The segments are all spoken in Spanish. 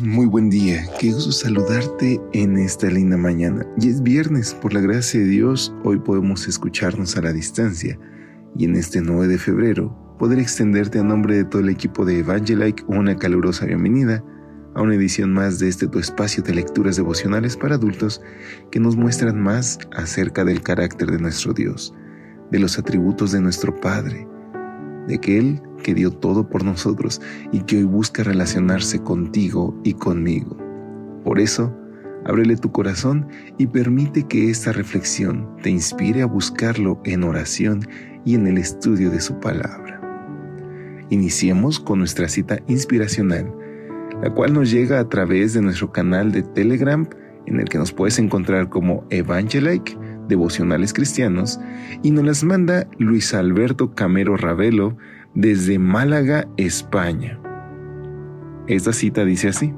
Muy buen día, qué gusto saludarte en esta linda mañana. Y es viernes, por la gracia de Dios, hoy podemos escucharnos a la distancia. Y en este 9 de febrero, poder extenderte a nombre de todo el equipo de Evangelike una calurosa bienvenida a una edición más de este tu espacio de lecturas devocionales para adultos que nos muestran más acerca del carácter de nuestro Dios, de los atributos de nuestro Padre, de aquel que dio todo por nosotros y que hoy busca relacionarse contigo y conmigo. Por eso, ábrele tu corazón y permite que esta reflexión te inspire a buscarlo en oración y en el estudio de su palabra. Iniciemos con nuestra cita inspiracional, la cual nos llega a través de nuestro canal de Telegram, en el que nos puedes encontrar como Evangelike, Devocionales Cristianos, y nos las manda Luis Alberto Camero Ravelo desde Málaga, España. Esta cita dice así,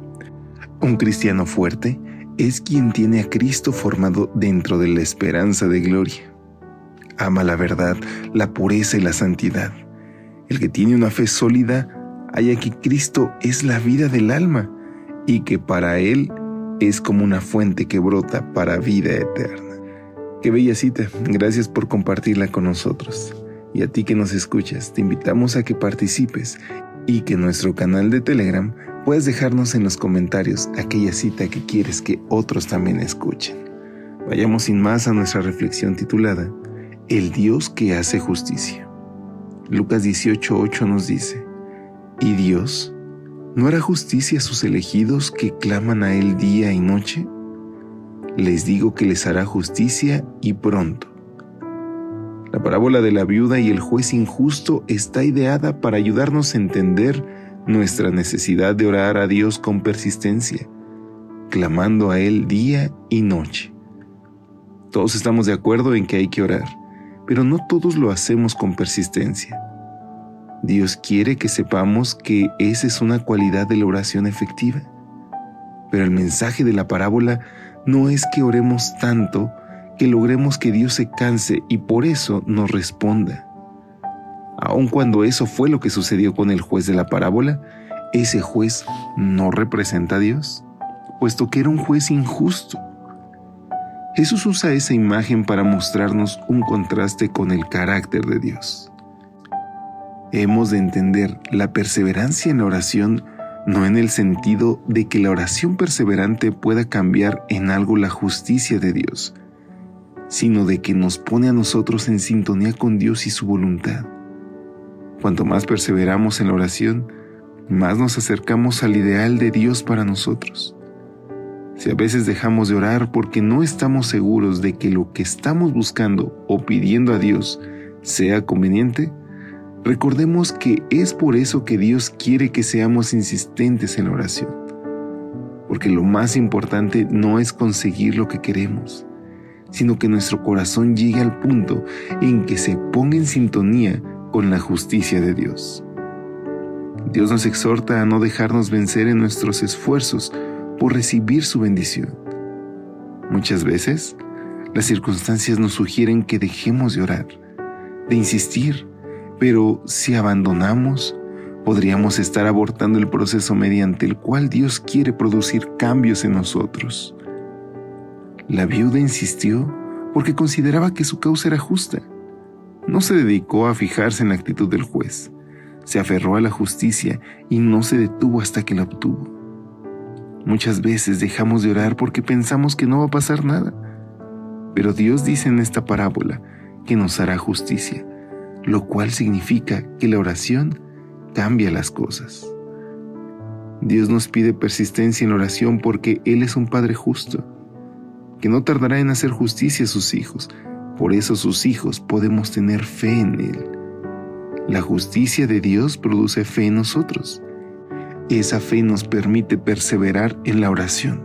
un cristiano fuerte es quien tiene a Cristo formado dentro de la esperanza de gloria. Ama la verdad, la pureza y la santidad. El que tiene una fe sólida haya que Cristo es la vida del alma y que para él es como una fuente que brota para vida eterna. Qué bella cita, gracias por compartirla con nosotros. Y a ti que nos escuchas, te invitamos a que participes y que en nuestro canal de Telegram puedas dejarnos en los comentarios aquella cita que quieres que otros también escuchen. Vayamos sin más a nuestra reflexión titulada El Dios que hace justicia. Lucas 18:8 nos dice, ¿Y Dios no hará justicia a sus elegidos que claman a Él día y noche? Les digo que les hará justicia y pronto. La parábola de la viuda y el juez injusto está ideada para ayudarnos a entender nuestra necesidad de orar a Dios con persistencia, clamando a Él día y noche. Todos estamos de acuerdo en que hay que orar, pero no todos lo hacemos con persistencia. Dios quiere que sepamos que esa es una cualidad de la oración efectiva. Pero el mensaje de la parábola no es que oremos tanto que logremos que Dios se canse y por eso nos responda. Aun cuando eso fue lo que sucedió con el juez de la parábola, ese juez no representa a Dios, puesto que era un juez injusto. Jesús usa esa imagen para mostrarnos un contraste con el carácter de Dios. Hemos de entender la perseverancia en la oración no en el sentido de que la oración perseverante pueda cambiar en algo la justicia de Dios, sino de que nos pone a nosotros en sintonía con Dios y su voluntad. Cuanto más perseveramos en la oración, más nos acercamos al ideal de Dios para nosotros. Si a veces dejamos de orar porque no estamos seguros de que lo que estamos buscando o pidiendo a Dios sea conveniente, recordemos que es por eso que Dios quiere que seamos insistentes en la oración. Porque lo más importante no es conseguir lo que queremos, sino que nuestro corazón llegue al punto en que se ponga en sintonía con la justicia de Dios. Dios nos exhorta a no dejarnos vencer en nuestros esfuerzos por recibir su bendición. Muchas veces, las circunstancias nos sugieren que dejemos de orar, de insistir, pero si abandonamos, podríamos estar abortando el proceso mediante el cual Dios quiere producir cambios en nosotros. La viuda insistió porque consideraba que su causa era justa. No se dedicó a fijarse en la actitud del juez, se aferró a la justicia y no se detuvo hasta que la obtuvo. Muchas veces dejamos de orar porque pensamos que no va a pasar nada, pero Dios dice en esta parábola que nos hará justicia, lo cual significa que la oración cambia las cosas. Dios nos pide persistencia en oración porque Él es un Padre justo que no tardará en hacer justicia a sus hijos. Por eso sus hijos podemos tener fe en Él. La justicia de Dios produce fe en nosotros. Esa fe nos permite perseverar en la oración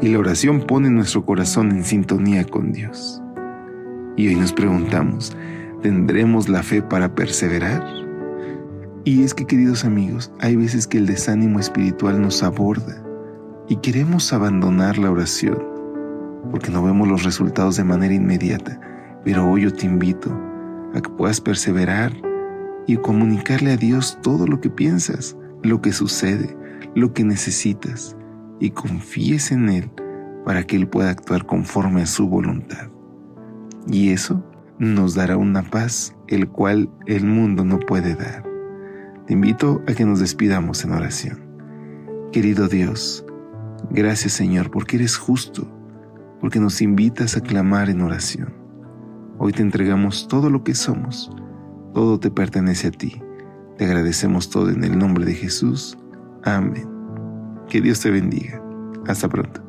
y la oración pone nuestro corazón en sintonía con Dios. Y hoy nos preguntamos, ¿tendremos la fe para perseverar? Y es que, queridos amigos, hay veces que el desánimo espiritual nos aborda y queremos abandonar la oración porque no vemos los resultados de manera inmediata. Pero hoy yo te invito a que puedas perseverar y comunicarle a Dios todo lo que piensas, lo que sucede, lo que necesitas y confíes en Él para que Él pueda actuar conforme a su voluntad. Y eso nos dará una paz el cual el mundo no puede dar. Te invito a que nos despidamos en oración. Querido Dios, gracias Señor porque eres justo, porque nos invitas a clamar en oración. Hoy te entregamos todo lo que somos, todo te pertenece a ti. Te agradecemos todo en el nombre de Jesús. Amén. Que Dios te bendiga. Hasta pronto.